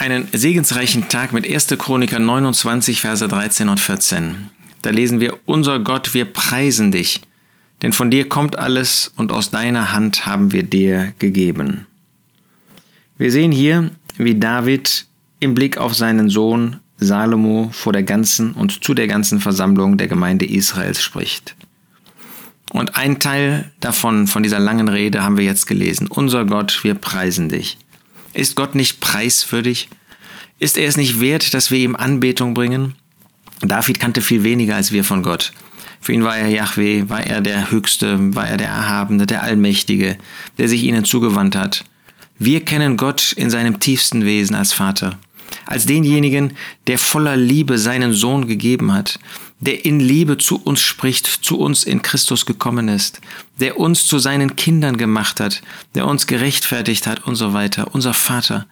einen segensreichen Tag mit 1. Chroniker 29, Verse 13 und 14. Da lesen wir, Unser Gott, wir preisen dich, denn von dir kommt alles und aus deiner Hand haben wir dir gegeben. Wir sehen hier, wie David im Blick auf seinen Sohn Salomo vor der ganzen und zu der ganzen Versammlung der Gemeinde Israels spricht. Und ein Teil davon, von dieser langen Rede, haben wir jetzt gelesen. Unser Gott, wir preisen dich. Ist Gott nicht preiswürdig? Ist er es nicht wert, dass wir ihm Anbetung bringen? David kannte viel weniger als wir von Gott. Für ihn war er Yahweh, war er der Höchste, war er der Erhabene, der Allmächtige, der sich ihnen zugewandt hat. Wir kennen Gott in seinem tiefsten Wesen als Vater, als denjenigen, der voller Liebe seinen Sohn gegeben hat, der in Liebe zu uns spricht, zu uns in Christus gekommen ist, der uns zu seinen Kindern gemacht hat, der uns gerechtfertigt hat und so weiter, unser Vater,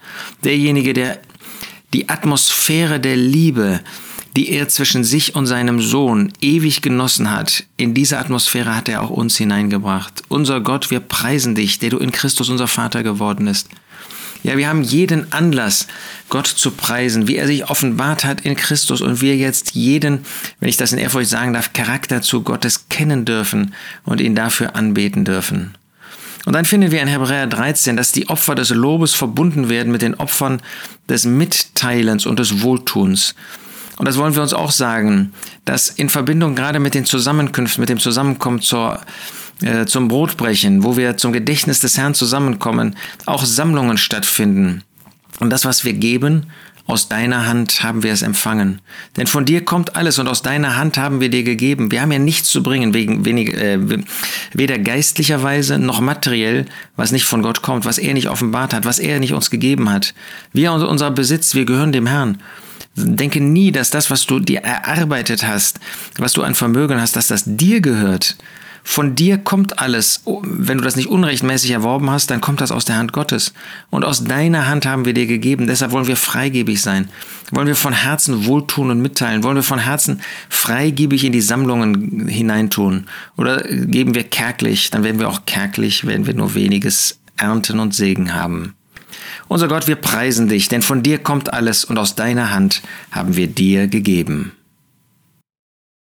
derjenige, der die Atmosphäre der Liebe, die er zwischen sich und seinem Sohn ewig genossen hat, in diese Atmosphäre hat er auch uns hineingebracht. Unser Gott, wir preisen dich, der du in Christus unser Vater geworden bist. Ja, wir haben jeden Anlass, Gott zu preisen, wie er sich offenbart hat in Christus und wir jetzt jeden, wenn ich das in Ehrfurcht sagen darf, Charakter zu Gottes kennen dürfen und ihn dafür anbeten dürfen. Und dann finden wir in Hebräer 13, dass die Opfer des Lobes verbunden werden mit den Opfern des Mitteilens und des Wohltuns. Und das wollen wir uns auch sagen, dass in Verbindung gerade mit den Zusammenkünften, mit dem Zusammenkommen zur äh, zum Brotbrechen, wo wir zum Gedächtnis des Herrn zusammenkommen, auch Sammlungen stattfinden. Und das, was wir geben, aus deiner Hand haben wir es empfangen. Denn von dir kommt alles und aus deiner Hand haben wir dir gegeben. Wir haben ja nichts zu bringen, wegen, wenig, äh, weder geistlicherweise noch materiell, was nicht von Gott kommt, was er nicht offenbart hat, was er nicht uns gegeben hat. Wir, unser Besitz, wir gehören dem Herrn. Denke nie, dass das, was du dir erarbeitet hast, was du an Vermögen hast, dass das dir gehört. Von dir kommt alles. Oh, wenn du das nicht unrechtmäßig erworben hast, dann kommt das aus der Hand Gottes. Und aus deiner Hand haben wir dir gegeben. Deshalb wollen wir freigebig sein. Wollen wir von Herzen wohltun und mitteilen. Wollen wir von Herzen freigebig in die Sammlungen hineintun. Oder geben wir kärglich, dann werden wir auch kärglich, werden wir nur weniges ernten und Segen haben. Unser Gott, wir preisen dich, denn von dir kommt alles und aus deiner Hand haben wir dir gegeben.